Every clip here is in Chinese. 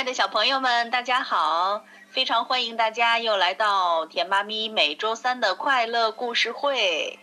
爱的小朋友们，大家好！非常欢迎大家又来到甜妈咪每周三的快乐故事会。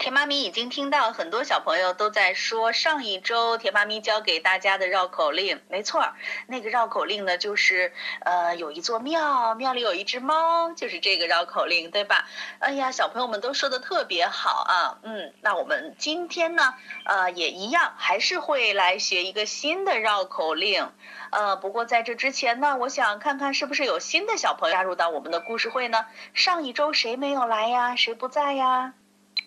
甜妈咪已经听到很多小朋友都在说上一周甜妈咪教给大家的绕口令，没错儿，那个绕口令呢就是呃有一座庙，庙里有一只猫，就是这个绕口令，对吧？哎呀，小朋友们都说的特别好啊，嗯，那我们今天呢，呃也一样，还是会来学一个新的绕口令。呃，不过在这之前呢，我想看看是不是有新的小朋友加入到我们的故事会呢？上一周谁没有来呀？谁不在呀？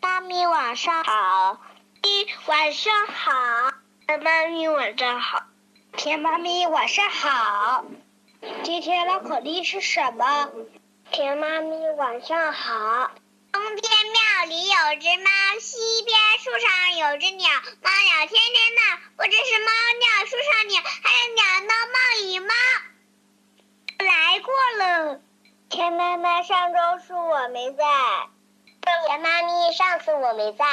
妈咪晚上好，一晚上好，妈咪晚上好，甜妈咪晚上好。今天绕口令是什么？甜妈咪晚上好。东边庙里有只猫，西边树上有只鸟，猫鸟天天闹，不知是猫尿树上鸟，还是鸟闹猫与猫。来过了。甜妈妈上周是我没在。甜妈咪，上次我没在。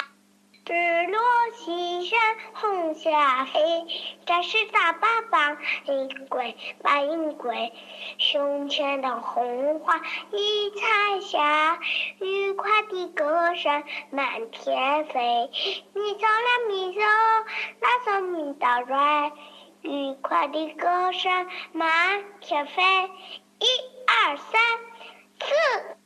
日落西山红霞黑，战士打靶把营归，把营归。胸前的红花一彩霞，愉快的歌声满天飞。咪走啦咪走，啦走咪到瑞，愉快的歌声满天飞。一二三四。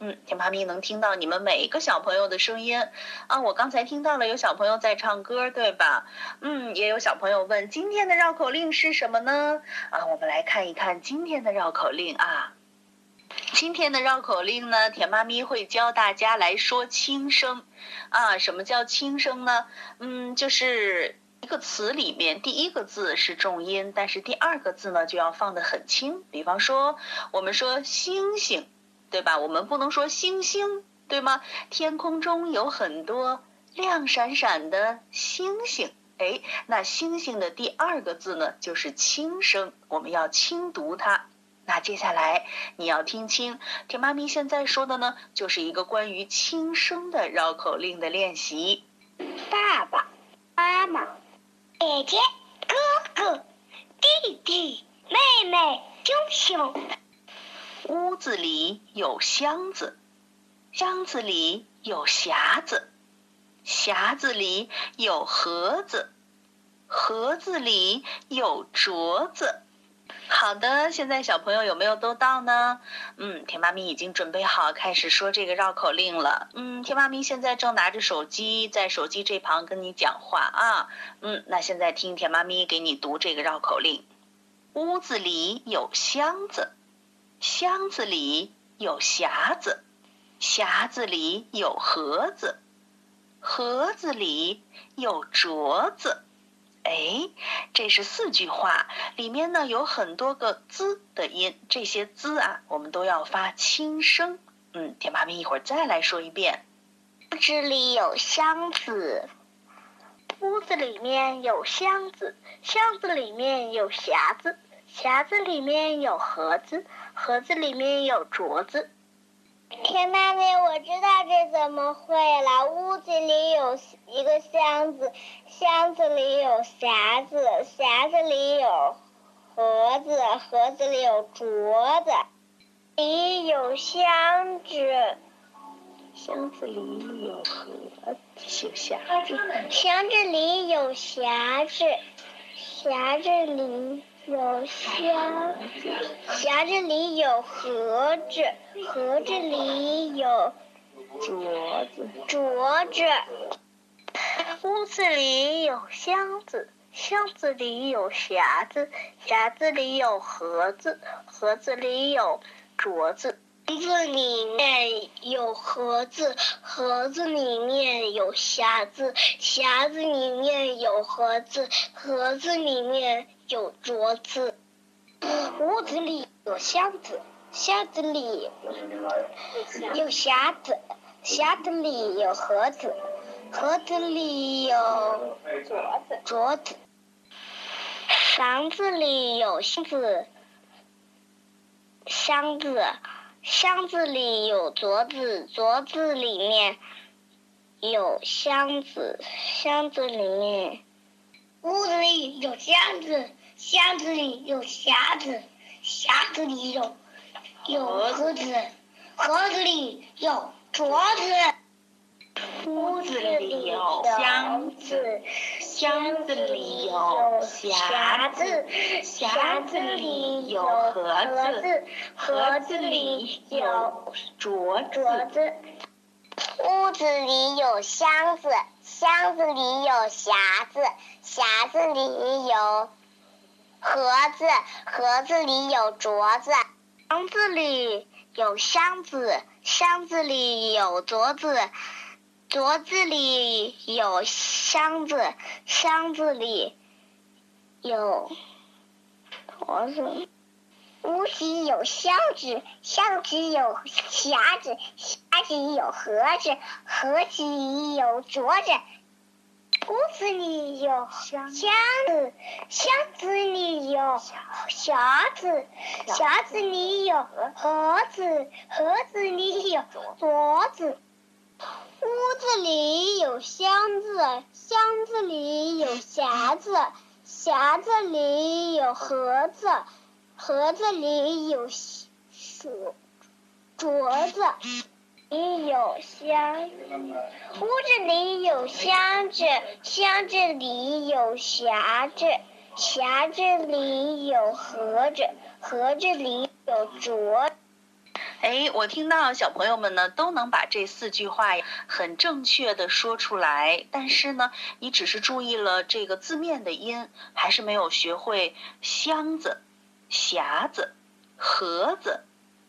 嗯，甜妈咪能听到你们每一个小朋友的声音啊！我刚才听到了有小朋友在唱歌，对吧？嗯，也有小朋友问今天的绕口令是什么呢？啊，我们来看一看今天的绕口令啊。今天的绕口令呢，甜妈咪会教大家来说轻声啊。什么叫轻声呢？嗯，就是一个词里面第一个字是重音，但是第二个字呢就要放得很轻。比方说，我们说星星。对吧？我们不能说星星，对吗？天空中有很多亮闪闪的星星，哎，那星星的第二个字呢，就是轻声，我们要轻读它。那接下来你要听清，甜妈咪现在说的呢，就是一个关于轻声的绕口令的练习。爸爸妈妈、姐姐、哥哥、弟弟、妹妹、熊熊。屋子里有箱子，箱子里有匣子，匣子里有盒子，盒子里有镯子。好的，现在小朋友有没有都到呢？嗯，甜妈咪已经准备好开始说这个绕口令了。嗯，甜妈咪现在正拿着手机在手机这旁跟你讲话啊。嗯，那现在听甜妈咪给你读这个绕口令：屋子里有箱子。箱子里有匣子，匣子里有盒子，盒子里有镯子。哎，这是四句话，里面呢有很多个“滋”的音，这些“滋”啊，我们都要发轻声。嗯，甜妈咪一会儿再来说一遍。屋子里有箱子，屋子里面有箱子，箱子里面有匣子，匣子里面有盒子。盒子里面有镯子。天妈咪，我知道这怎么会了。屋子里有一个箱子，箱子里有匣子，匣子里有盒子，盒子里有镯子，里有箱子，箱子里有盒子，有匣子，箱子里有匣子，匣子里有箱，匣子里有盒子，盒子里有镯子，镯子。屋子里有箱子，箱子里有匣子，匣子里有盒子，盒子里有镯子。箱子里面有盒子，盒子里面有匣子，匣子里面有盒子，盒子里面有桌子。屋子里有箱子，箱子里有匣子，匣子里有盒子。盒子里有镯子，镯子。房子里有箱子，箱子，箱子里有镯子，镯子里面有箱子，箱子里面。屋子里有箱子，箱子里有匣子，匣子里有有盒子，盒子里有镯子。屋子里有箱子，箱子里有匣子，匣子里有盒子，盒子里有镯子。屋子里有箱子，箱子里有匣子，匣子里有盒子，盒子里有镯子。房子里有箱子，箱子里有镯子。镯子里有箱子，箱子里有镯子。屋里有箱子，箱子有匣子，匣子里有盒子，盒子里有镯子。屋子里有箱子，箱子里有匣子，匣子里有盒子，盒子里有镯子。屋子里有箱子，箱子里有匣子，匣子里有盒子，盒子里有镯镯子。里有箱，屋子里有箱子，箱子里有匣子，匣子里有盒子，盒子里有镯。哎，我听到小朋友们呢都能把这四句话很正确的说出来，但是呢，你只是注意了这个字面的音，还是没有学会箱子、匣子、盒子、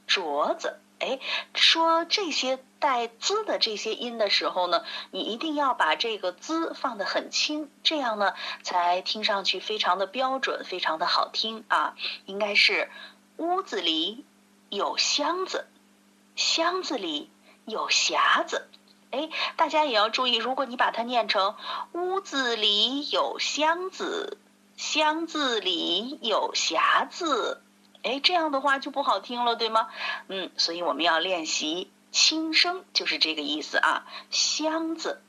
镯子。哎，说这些带“滋”的这些音的时候呢，你一定要把这个“滋”放得很轻，这样呢才听上去非常的标准，非常的好听啊。应该是屋子里。有箱子，箱子里有匣子。哎，大家也要注意，如果你把它念成“屋子里有箱子，箱子里有匣子”，哎，这样的话就不好听了，对吗？嗯，所以我们要练习轻声，就是这个意思啊。箱子、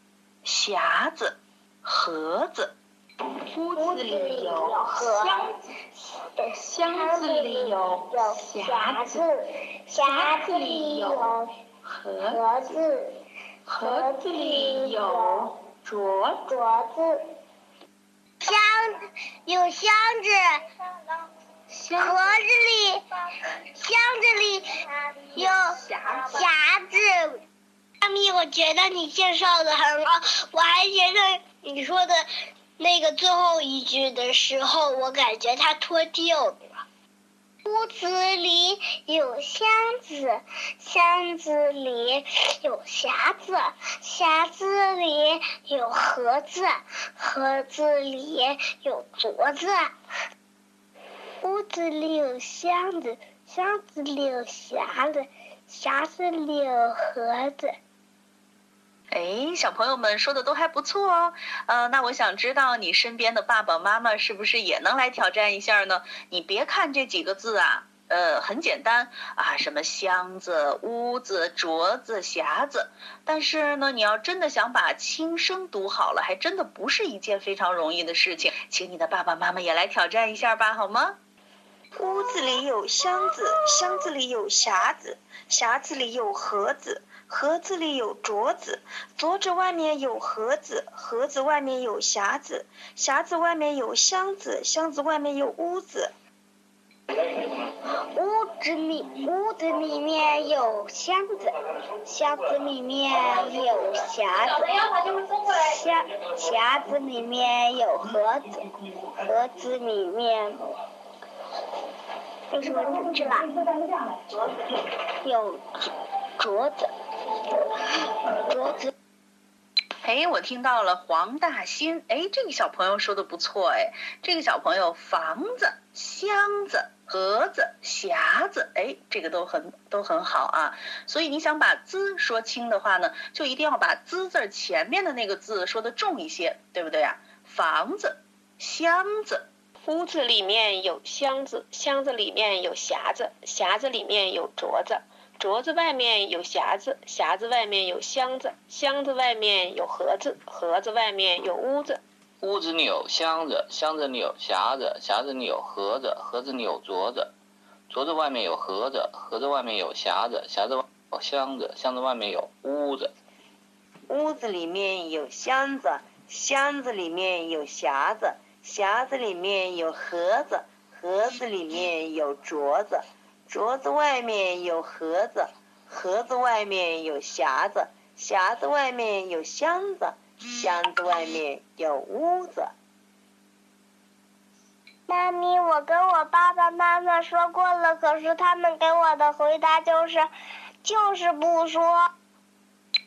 匣子、盒子。屋子里有箱子，箱子里有匣子，匣子里有盒子，盒子里有镯镯子。箱有箱子，盒子里箱子里有匣子。妈咪，我觉得你介绍的很好，我还觉得你说的。那个最后一句的时候，我感觉它脱臼了。屋子里有箱子，箱子里有匣子，匣子里有盒子，盒子里有镯子。屋子里有箱子，箱子里有匣子，匣子里有盒子。哎，小朋友们说的都还不错哦，呃，那我想知道你身边的爸爸妈妈是不是也能来挑战一下呢？你别看这几个字啊，呃，很简单啊，什么箱子、屋子、镯子、匣子，但是呢，你要真的想把轻声读好了，还真的不是一件非常容易的事情，请你的爸爸妈妈也来挑战一下吧，好吗？屋子里有箱子，箱子里有匣子，匣子里有盒子，盒子里有镯子，镯子外面有盒子，盒子外面有匣子，匣子外面有箱子，箱子外面有屋子。屋子里屋子里面有箱子，箱子里面有匣子，匣匣子里面有盒子，盒子里面有什么东西啦？有镯子，镯子。哎，我听到了黄大新，哎，这个小朋友说的不错，哎，这个小朋友房子、箱子、盒子、匣子，哎，这个都很都很好啊。所以你想把“滋”说清的话呢，就一定要把“滋”字前面的那个字说的重一些，对不对呀？房子、箱子，屋子里面有箱子，箱子里面有匣子，匣子里面有镯子。镯子外面有匣子，匣子外面有箱子，箱子外面有盒子，盒子外面有屋子。屋子里有箱子，箱子里有匣子，匣子里有盒子，盒子里有镯子，镯子外面有盒子，盒子外面有匣子，匣子外有箱子，箱子外面有屋子。屋子里面有箱子，箱子里面有匣子，匣子里面有盒子，盒子里面有镯子。镯子外面有盒子，盒子外面有匣子，匣子外面有箱子，箱子外面有屋子。妈咪，我跟我爸爸妈妈说过了，可是他们给我的回答就是，就是不说。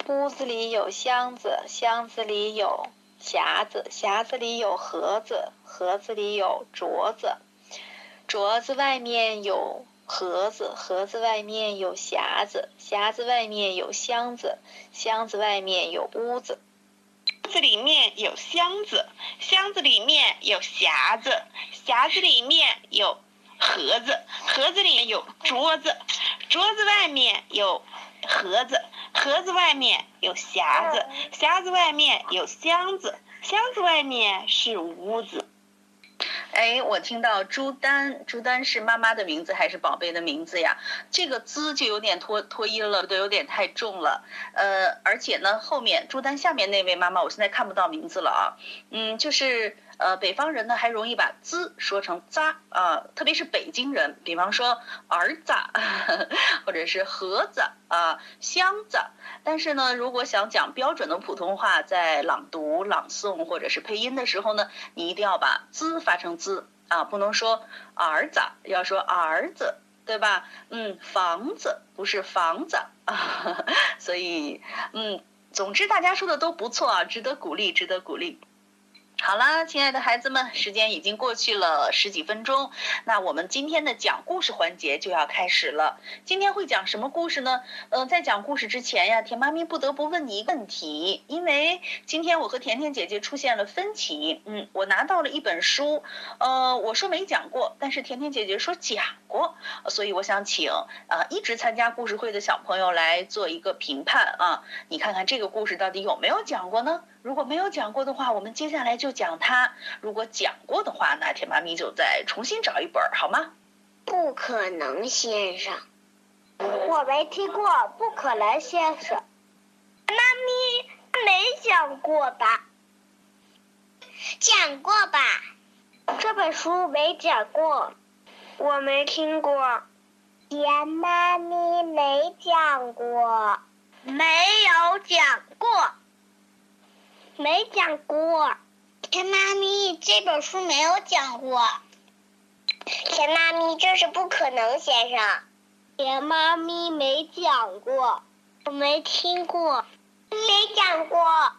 屋子里有箱子，箱子里有匣子，匣子里有盒子，盒子里有镯子，镯子外面有。盒子，盒子外面有匣子，匣子外面有箱子，箱子外面有屋子。屋子里面有箱子，箱子里面有匣子，匣子里面有盒子，盒子里面有桌子，桌子外面有盒子，盒子外面有匣子，匣子外面有箱子，箱子外面是屋子。哎，我听到朱丹，朱丹是妈妈的名字还是宝贝的名字呀？这个“滋”就有点脱脱音了，都有点太重了。呃，而且呢，后面朱丹下面那位妈妈，我现在看不到名字了啊。嗯，就是呃，北方人呢还容易把“滋”说成“扎”啊，特别是北京人，比方说儿子，或者是盒子啊、箱子。但是呢，如果想讲标准的普通话，在朗读、朗诵或者是配音的时候呢，你一定要把“滋”发成“滋”啊，不能说儿子，要说儿子，对吧？嗯，房子不是房子啊，所以嗯，总之大家说的都不错啊，值得鼓励，值得鼓励。好啦，亲爱的孩子们，时间已经过去了十几分钟，那我们今天的讲故事环节就要开始了。今天会讲什么故事呢？嗯，在讲故事之前呀，甜妈咪不得不问你一个问题，因为今天我和甜甜姐姐出现了分歧。嗯，我拿到了一本书，呃，我说没讲过，但是甜甜姐姐说讲过，所以我想请啊一直参加故事会的小朋友来做一个评判啊，你看看这个故事到底有没有讲过呢？如果没有讲过的话，我们接下来就讲它；如果讲过的话，那甜妈咪就再重新找一本，好吗？不可能先生，我没听过不可能先生。妈咪没讲过吧？讲过吧？这本书没讲过，我没听过。甜妈咪没讲过，没有讲过。没讲过，田妈咪这本书没有讲过。甜妈咪这是不可能，先生。甜妈咪没讲过，我没听过，没讲过，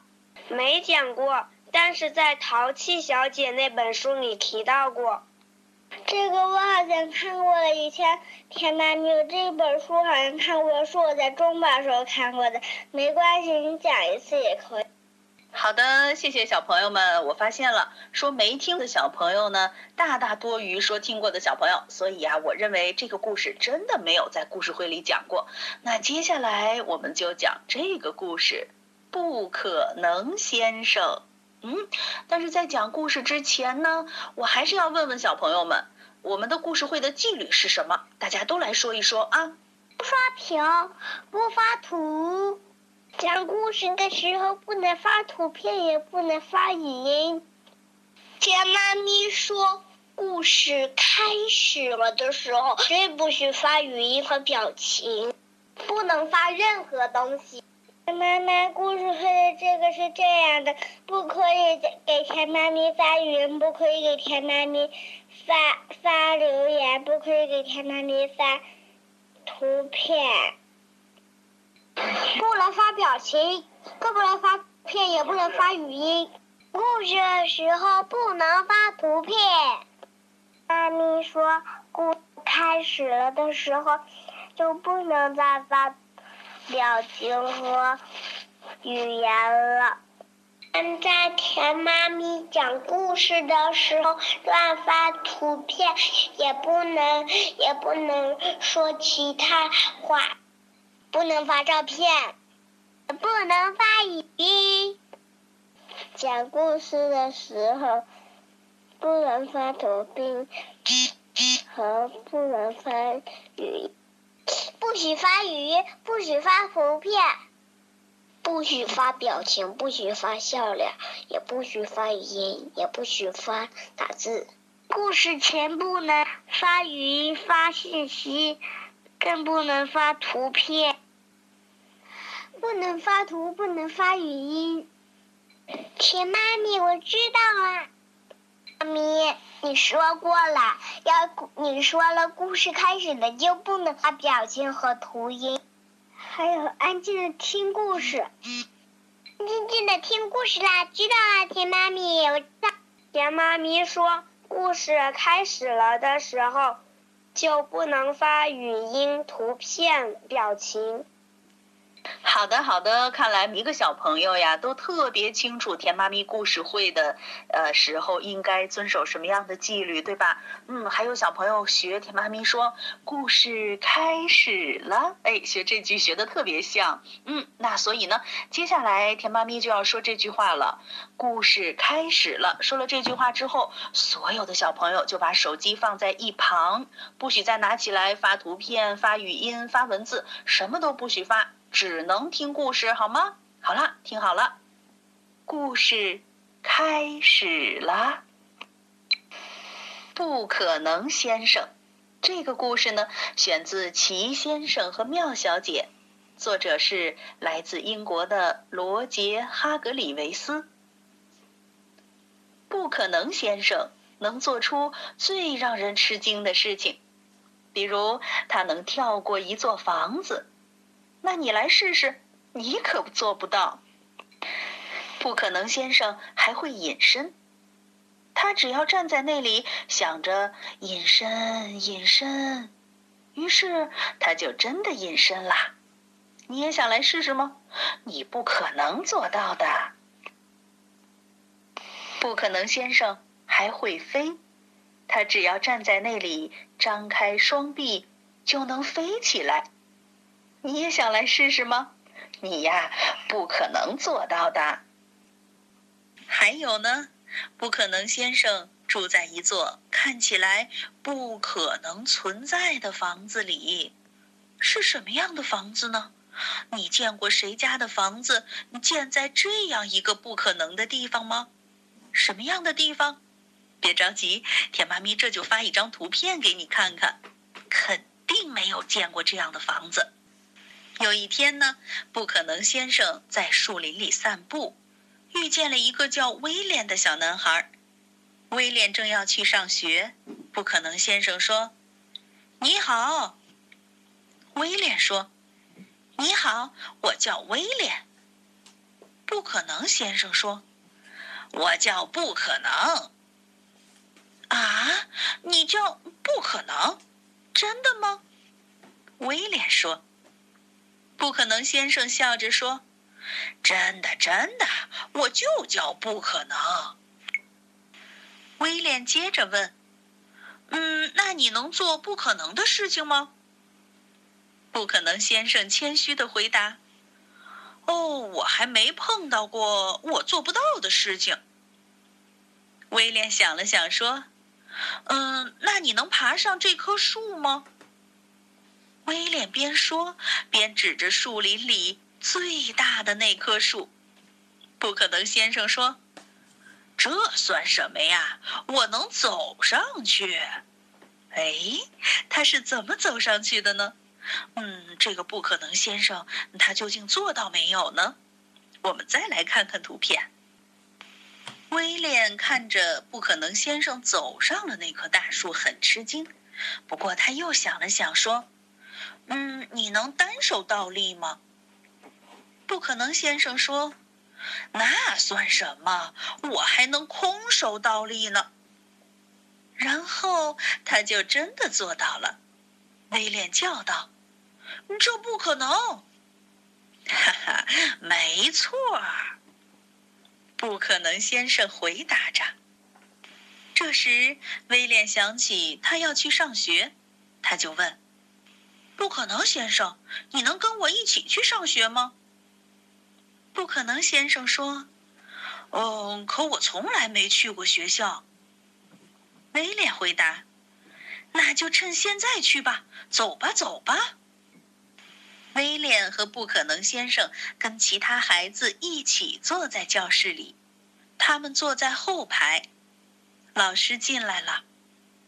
没讲过。但是在《淘气小姐》那本书里提到过。这个我好像看过了，以前甜妈咪这本书好像看过，是我在中班时候看过的。没关系，你讲一次也可以。好的，谢谢小朋友们。我发现了，说没听的小朋友呢，大大多于说听过的小朋友。所以啊，我认为这个故事真的没有在故事会里讲过。那接下来我们就讲这个故事，不可能先生。嗯，但是在讲故事之前呢，我还是要问问小朋友们，我们的故事会的纪律是什么？大家都来说一说啊。不刷屏，不发图。讲故事的时候不能发图片，也不能发语音。田妈咪说，故事开始了的时候，绝不许发语音和表情，不能发任何东西。妈妈，故事会的这个是这样的，不可以给田妈咪发语音，不可以给田妈咪发发留言，不可以给田妈咪发图片。不能发表情，更不能发片，也不能发语音。故事的时候不能发图片。妈咪说，故开始了的时候就不能再发表情和语言了。在田妈咪讲故事的时候乱发图片，也不能也不能说其他话。不能发照片，不能发语音。讲故事的时候，不能发图片和不能发语，不许发语音，不许发图片，不许发表情，不许发笑脸，也不许发语音，也不许发打字。故事前不能发语音、发信息，更不能发图片。不能发图，不能发语音。田妈咪，我知道了。妈咪，你说过了，要你说了，故事开始了就不能发表情和图音，还有安静的听故事。静静的听故事啦，知道了，甜妈咪。我知道。田妈咪说，故事开始了的时候，就不能发语音、图片、表情。好的，好的，看来每个小朋友呀都特别清楚甜妈咪故事会的呃时候应该遵守什么样的纪律，对吧？嗯，还有小朋友学甜妈咪说故事开始了，哎，学这句学的特别像。嗯，那所以呢，接下来甜妈咪就要说这句话了。故事开始了，说了这句话之后，所有的小朋友就把手机放在一旁，不许再拿起来发图片、发语音、发文字，什么都不许发。只能听故事，好吗？好了，听好了，故事开始了。不可能先生，这个故事呢，选自《齐先生和妙小姐》，作者是来自英国的罗杰·哈格里维斯。不可能先生能做出最让人吃惊的事情，比如他能跳过一座房子。那你来试试，你可做不到。不可能，先生还会隐身。他只要站在那里，想着隐身，隐身，于是他就真的隐身啦。你也想来试试吗？你不可能做到的。不可能，先生还会飞。他只要站在那里，张开双臂，就能飞起来。你也想来试试吗？你呀，不可能做到的。还有呢，不可能先生住在一座看起来不可能存在的房子里，是什么样的房子呢？你见过谁家的房子建在这样一个不可能的地方吗？什么样的地方？别着急，甜妈咪这就发一张图片给你看看，肯定没有见过这样的房子。有一天呢，不可能先生在树林里散步，遇见了一个叫威廉的小男孩。威廉正要去上学，不可能先生说：“你好。”威廉说：“你好，我叫威廉。”不可能先生说：“我叫不可能。”啊，你叫不可能？真的吗？威廉说。不可能，先生笑着说：“真的，真的，我就叫不可能。”威廉接着问：“嗯，那你能做不可能的事情吗？”不可能，先生谦虚的回答：“哦，我还没碰到过我做不到的事情。”威廉想了想说：“嗯，那你能爬上这棵树吗？威廉边说边指着树林里最大的那棵树。不可能先生说：“这算什么呀？我能走上去。”哎，他是怎么走上去的呢？嗯，这个不可能先生他究竟做到没有呢？我们再来看看图片。威廉看着不可能先生走上了那棵大树，很吃惊。不过他又想了想，说。嗯，你能单手倒立吗？不可能，先生说。那算什么？我还能空手倒立呢。然后他就真的做到了。威廉叫道：“这不可能！”哈哈，没错。不可能，先生回答着。这时，威廉想起他要去上学，他就问。不可能，先生，你能跟我一起去上学吗？不可能，先生说：“嗯，可我从来没去过学校。”威廉回答：“那就趁现在去吧，走吧，走吧。”威廉和不可能先生跟其他孩子一起坐在教室里，他们坐在后排。老师进来了，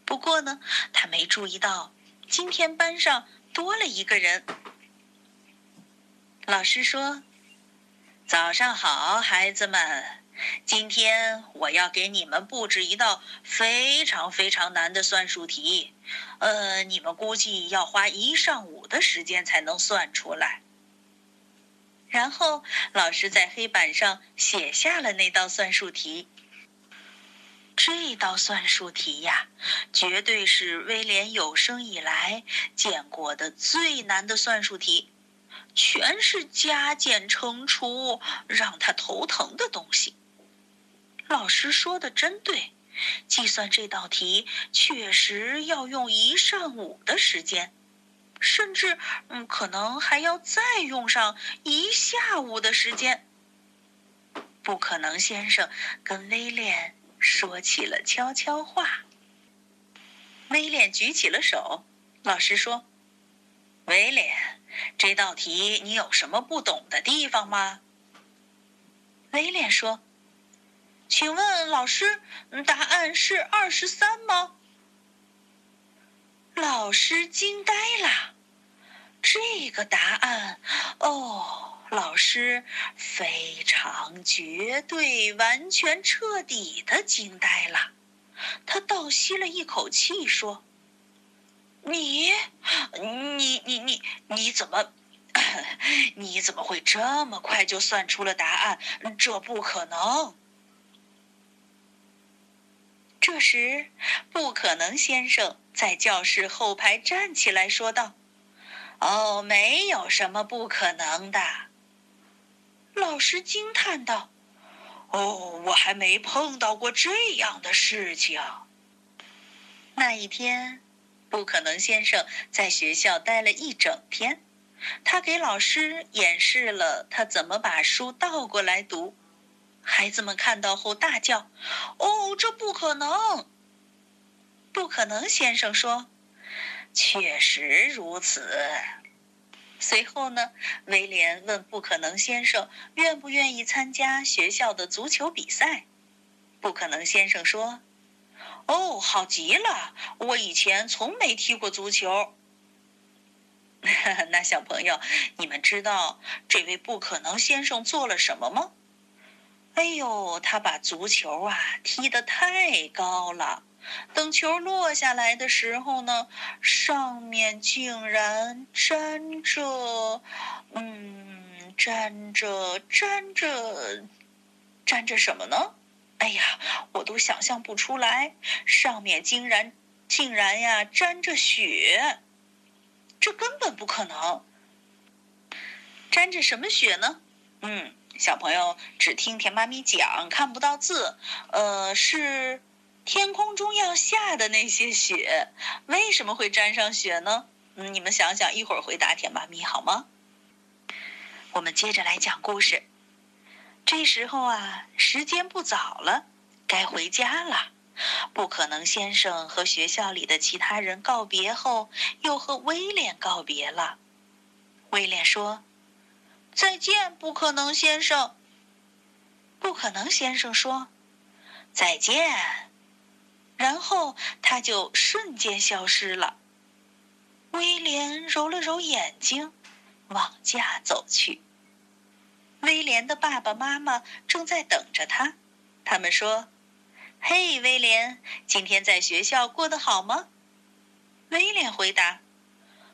不过呢，他没注意到今天班上。多了一个人。老师说：“早上好，孩子们，今天我要给你们布置一道非常非常难的算术题，呃，你们估计要花一上午的时间才能算出来。”然后老师在黑板上写下了那道算术题。这道算术题呀，绝对是威廉有生以来见过的最难的算术题，全是加减乘除让他头疼的东西。老师说的真对，计算这道题确实要用一上午的时间，甚至嗯，可能还要再用上一下午的时间。不可能，先生跟威廉。说起了悄悄话。威廉举起了手。老师说：“威廉，这道题你有什么不懂的地方吗？”威廉说：“请问老师，答案是二十三吗？”老师惊呆了。这个答案，哦。老师非常绝对、完全彻底的惊呆了，他倒吸了一口气说：“你，你，你，你，你怎么，你怎么会这么快就算出了答案？这不可能！”这时，不可能先生在教室后排站起来说道：“哦，没有什么不可能的。”老师惊叹道：“哦，我还没碰到过这样的事情。”那一天，不可能先生在学校待了一整天，他给老师演示了他怎么把书倒过来读。孩子们看到后大叫：“哦，这不可能！”不可能先生说：“确实如此。”随后呢，威廉问不可能先生愿不愿意参加学校的足球比赛。不可能先生说：“哦，好极了，我以前从没踢过足球。”那小朋友，你们知道这位不可能先生做了什么吗？哎呦，他把足球啊踢得太高了。等球落下来的时候呢，上面竟然粘着，嗯，粘着粘着粘着什么呢？哎呀，我都想象不出来，上面竟然竟然呀沾着雪，这根本不可能。沾着什么雪呢？嗯，小朋友只听田妈咪讲，看不到字，呃，是。天空中要下的那些雪，为什么会沾上雪呢？嗯，你们想想，一会儿回答田妈咪好吗？我们接着来讲故事。这时候啊，时间不早了，该回家了。不可能先生和学校里的其他人告别后，又和威廉告别了。威廉说：“再见，不可能先生。”不可能先生说：“再见。”然后他就瞬间消失了。威廉揉了揉眼睛，往家走去。威廉的爸爸妈妈正在等着他，他们说：“嘿，威廉，今天在学校过得好吗？”威廉回答：“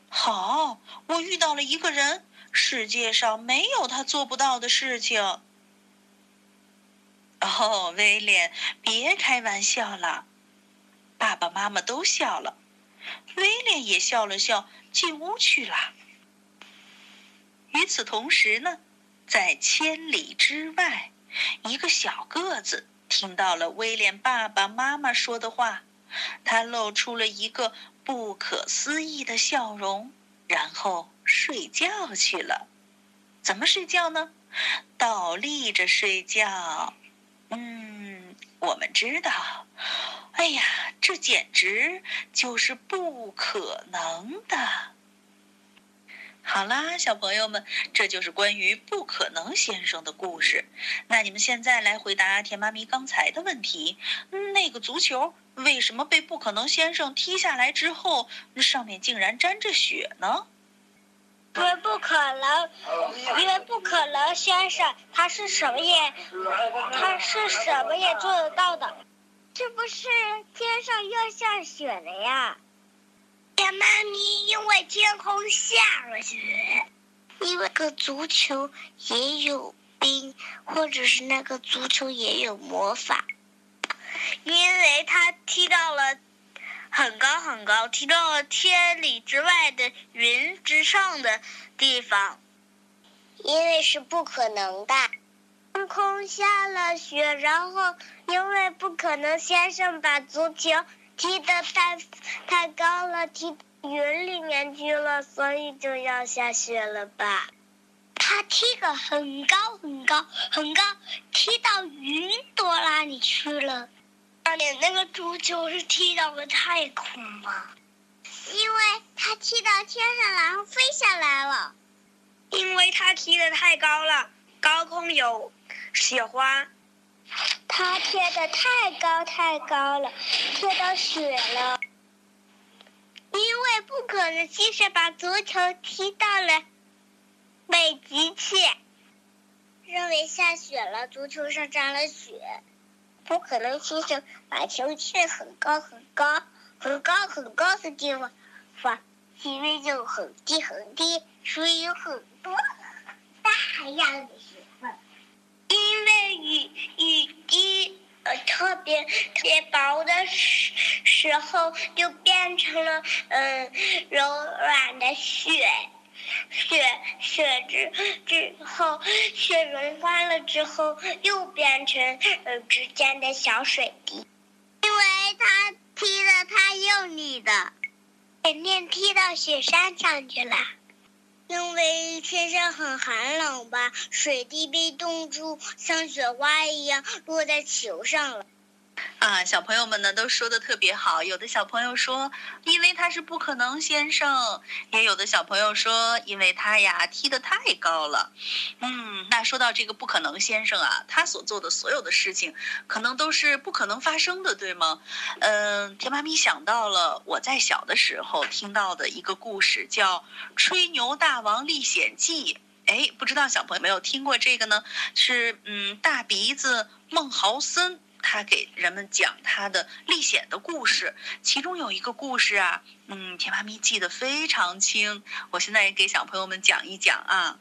好，我遇到了一个人，世界上没有他做不到的事情。”哦，威廉，别开玩笑了。爸爸妈妈都笑了，威廉也笑了笑，进屋去了。与此同时呢，在千里之外，一个小个子听到了威廉爸爸妈妈说的话，他露出了一个不可思议的笑容，然后睡觉去了。怎么睡觉呢？倒立着睡觉。嗯，我们知道。哎呀，这简直就是不可能的！好啦，小朋友们，这就是关于不可能先生的故事。那你们现在来回答田妈咪刚才的问题：那个足球为什么被不可能先生踢下来之后，上面竟然沾着血呢？因为不可能，因为不可能先生他是什么也，他是什么也做得到的。是不是天上要下雪了呀？呀，妈咪，因为天空下了雪，因为个足球也有冰，或者是那个足球也有魔法，因为他踢到了很高很高，踢到了千里之外的云之上的地方，因为是不可能的。天空下了雪，然后因为不可能，先生把足球踢得太太高了，踢云里面去了，所以就要下雪了吧？他踢个很高很高很高，踢到云朵那里去了。而且那个足球是踢到了太空吗？因为他踢到天上，然后飞下来了。因为他踢得太高了，高空有。雪花，他贴的太高太高了，贴到雪了。因为不可能，先生把足球踢到了北极去。认为下雪了，足球上沾了雪。不可能，先生把球踢很高很高很高很高的地方，放，因为就很低很低，所以有很多大样的雪。因为雨雨滴呃特别特别薄的时时候，就变成了嗯柔软的雪，雪雪之之后，雪融化了之后，又变成呃之间的小水滴。因为他踢的太用力的，肯定踢到雪山上去了。因为天上很寒冷吧，水滴被冻住，像雪花一样落在球上了。啊，小朋友们呢都说的特别好。有的小朋友说，因为他是不可能先生；也有的小朋友说，因为他呀踢得太高了。嗯，那说到这个不可能先生啊，他所做的所有的事情，可能都是不可能发生的，对吗？嗯，田妈咪想到了我在小的时候听到的一个故事，叫《吹牛大王历险记》。哎，不知道小朋友没有听过这个呢？是嗯，大鼻子孟豪森。他给人们讲他的历险的故事，其中有一个故事啊，嗯，甜妈咪记得非常清，我现在也给小朋友们讲一讲啊。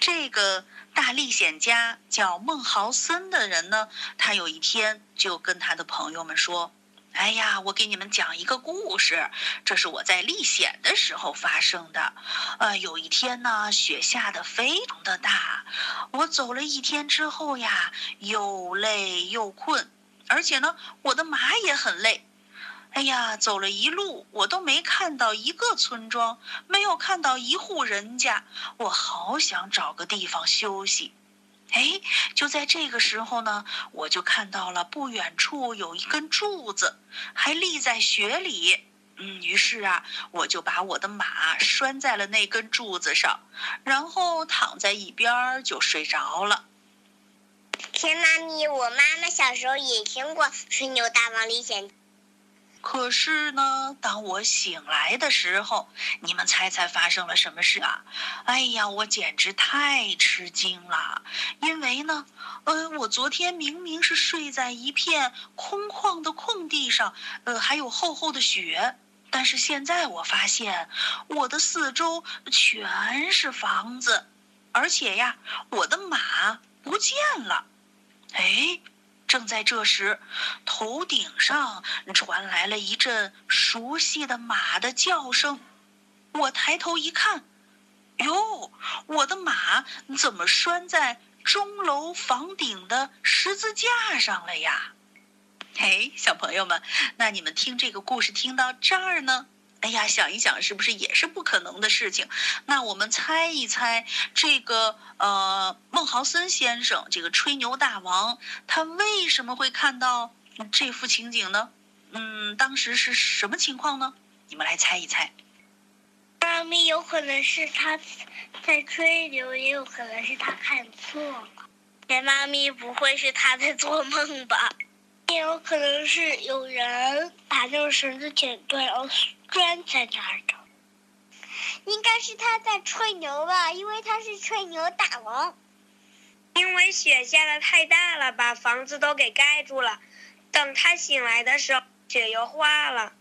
这个大历险家叫孟豪森的人呢，他有一天就跟他的朋友们说。哎呀，我给你们讲一个故事，这是我在历险的时候发生的。呃，有一天呢，雪下的非常的大，我走了一天之后呀，又累又困，而且呢，我的马也很累。哎呀，走了一路，我都没看到一个村庄，没有看到一户人家，我好想找个地方休息。哎，就在这个时候呢，我就看到了不远处有一根柱子，还立在雪里。嗯，于是啊，我就把我的马拴在了那根柱子上，然后躺在一边就睡着了。田妈咪，我妈妈小时候也听过《吹牛大王历险记》。可是呢，当我醒来的时候，你们猜猜发生了什么事啊？哎呀，我简直太吃惊了！因为呢，呃，我昨天明明是睡在一片空旷的空地上，呃，还有厚厚的雪，但是现在我发现我的四周全是房子，而且呀，我的马不见了。哎。正在这时，头顶上传来了一阵熟悉的马的叫声。我抬头一看，哟，我的马怎么拴在钟楼房顶的十字架上了呀？嘿，小朋友们，那你们听这个故事听到这儿呢？哎呀，想一想，是不是也是不可能的事情？那我们猜一猜，这个呃，孟豪森先生，这个吹牛大王，他为什么会看到这幅情景呢？嗯，当时是什么情况呢？你们来猜一猜。妈咪，有可能是他在吹牛，也有可能是他看错了。田妈咪，不会是他在做梦吧？也有可能是有人把那个绳子剪断，然后。砖在哪儿找？应该是他在吹牛吧，因为他是吹牛大王。因为雪下的太大了，把房子都给盖住了。等他醒来的时候，雪又化了。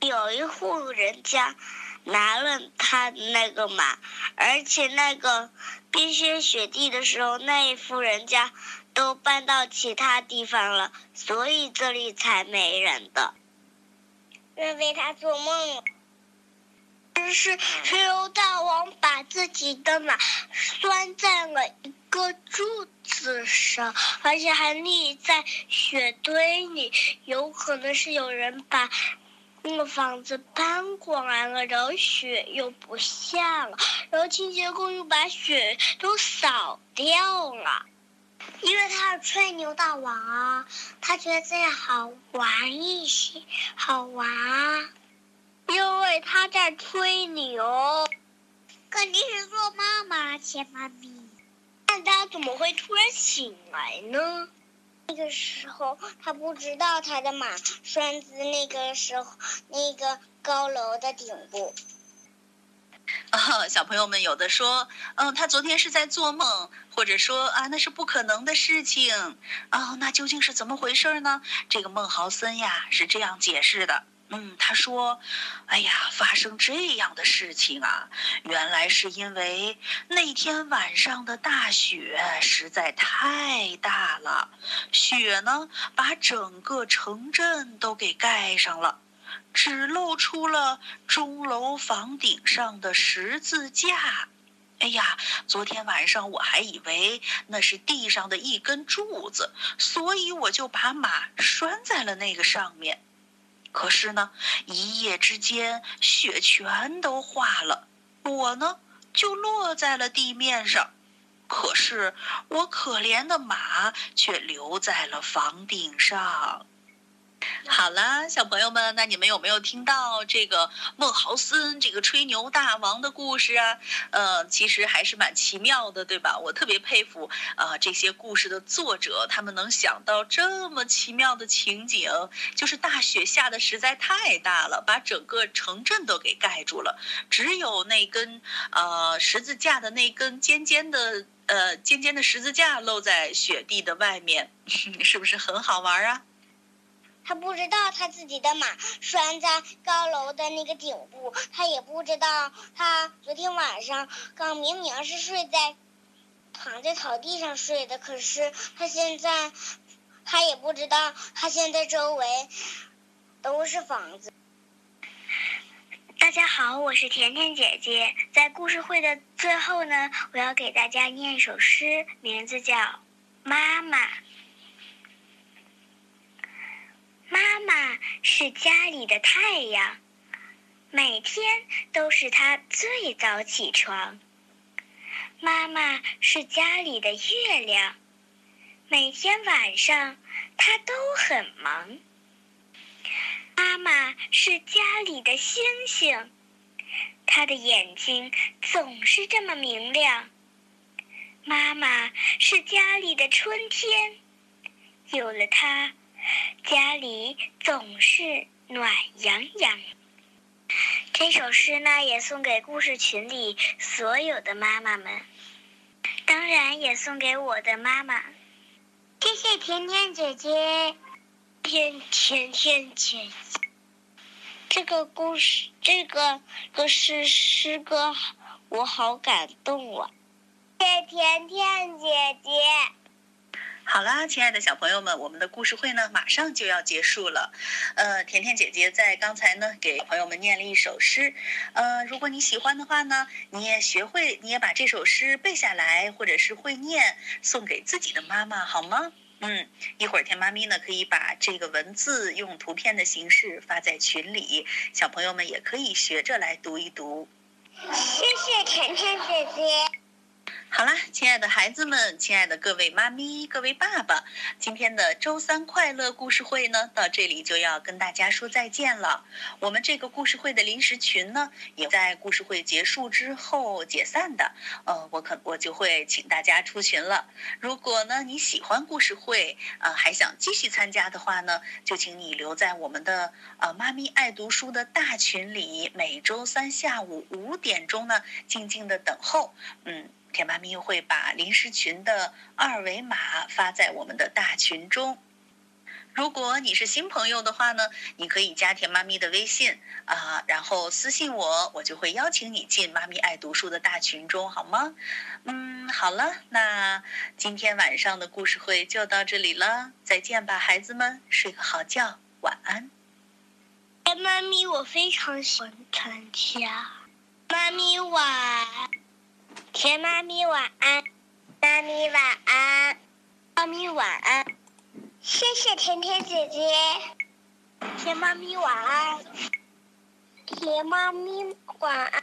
有一户人家拿了他那个马，而且那个冰天雪地的时候，那一户人家都搬到其他地方了，所以这里才没人的。认为他做梦了。但是吹牛大王把自己的马拴在了一个柱子上，而且还立在雪堆里，有可能是有人把那个房子搬过来了，然后雪又不下了，然后清洁工又把雪都扫掉了。因为他是吹牛大王啊，他觉得这样好玩一些，好玩啊。因为他在吹牛，肯定是做梦嘛，钱妈咪。但他怎么会突然醒来呢？那个时候他不知道他的马拴在那个时候那个高楼的顶部。啊，小朋友们有的说，嗯，他昨天是在做梦，或者说啊，那是不可能的事情。哦，那究竟是怎么回事呢？这个孟豪森呀是这样解释的，嗯，他说，哎呀，发生这样的事情啊，原来是因为那天晚上的大雪实在太大了，雪呢把整个城镇都给盖上了。只露出了钟楼房顶上的十字架。哎呀，昨天晚上我还以为那是地上的一根柱子，所以我就把马拴在了那个上面。可是呢，一夜之间雪全都化了，我呢就落在了地面上。可是我可怜的马却留在了房顶上。好了，小朋友们，那你们有没有听到这个孟豪森这个吹牛大王的故事啊？呃，其实还是蛮奇妙的，对吧？我特别佩服啊，这些故事的作者，他们能想到这么奇妙的情景，就是大雪下的实在太大了，把整个城镇都给盖住了，只有那根呃十字架的那根尖尖的呃尖尖的十字架露在雪地的外面，是不是很好玩啊？他不知道他自己的马拴在高楼的那个顶部，他也不知道他昨天晚上刚明明是睡在躺在草地上睡的，可是他现在他也不知道他现在周围都是房子。大家好，我是甜甜姐姐，在故事会的最后呢，我要给大家念一首诗，名字叫《妈妈》。妈妈是家里的太阳，每天都是她最早起床。妈妈是家里的月亮，每天晚上她都很忙。妈妈是家里的星星，她的眼睛总是这么明亮。妈妈是家里的春天，有了她，家里总是暖洋洋。这首诗呢，也送给故事群里所有的妈妈们，当然也送给我的妈妈。谢谢甜甜姐姐，甜甜甜姐姐。这个故事，这个个诗诗歌，我好感动啊！谢谢甜甜姐姐。好啦，亲爱的小朋友们，我们的故事会呢马上就要结束了。呃，甜甜姐姐在刚才呢给朋友们念了一首诗。呃，如果你喜欢的话呢，你也学会，你也把这首诗背下来，或者是会念，送给自己的妈妈，好吗？嗯，一会儿甜妈咪呢可以把这个文字用图片的形式发在群里，小朋友们也可以学着来读一读。谢谢甜甜姐姐。好啦，亲爱的孩子们，亲爱的各位妈咪、各位爸爸，今天的周三快乐故事会呢，到这里就要跟大家说再见了。我们这个故事会的临时群呢，也在故事会结束之后解散的。呃，我可我就会请大家出群了。如果呢你喜欢故事会，呃，还想继续参加的话呢，就请你留在我们的呃妈咪爱读书的大群里，每周三下午五点钟呢，静静的等候。嗯。甜妈咪会把临时群的二维码发在我们的大群中。如果你是新朋友的话呢，你可以加甜妈咪的微信啊，然后私信我，我就会邀请你进妈咪爱读书的大群中，好吗？嗯，好了，那今天晚上的故事会就到这里了，再见吧，孩子们，睡个好觉，晚安。甜妈咪，我非常喜欢参加。妈咪晚。甜妈咪晚安，妈咪晚安，妈咪晚安，谢谢甜甜姐姐。甜妈咪晚安，甜妈咪晚安。